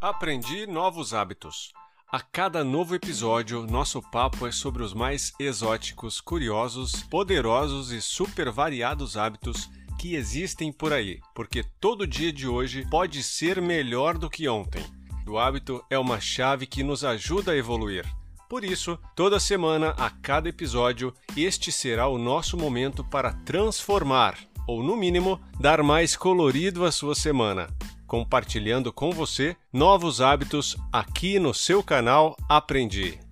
Aprendi novos hábitos. A cada novo episódio, nosso papo é sobre os mais exóticos, curiosos, poderosos e super variados hábitos que existem por aí, porque todo dia de hoje pode ser melhor do que ontem. O hábito é uma chave que nos ajuda a evoluir. Por isso, toda semana, a cada episódio, este será o nosso momento para transformar, ou no mínimo, dar mais colorido à sua semana compartilhando com você novos hábitos aqui no seu canal Aprendi.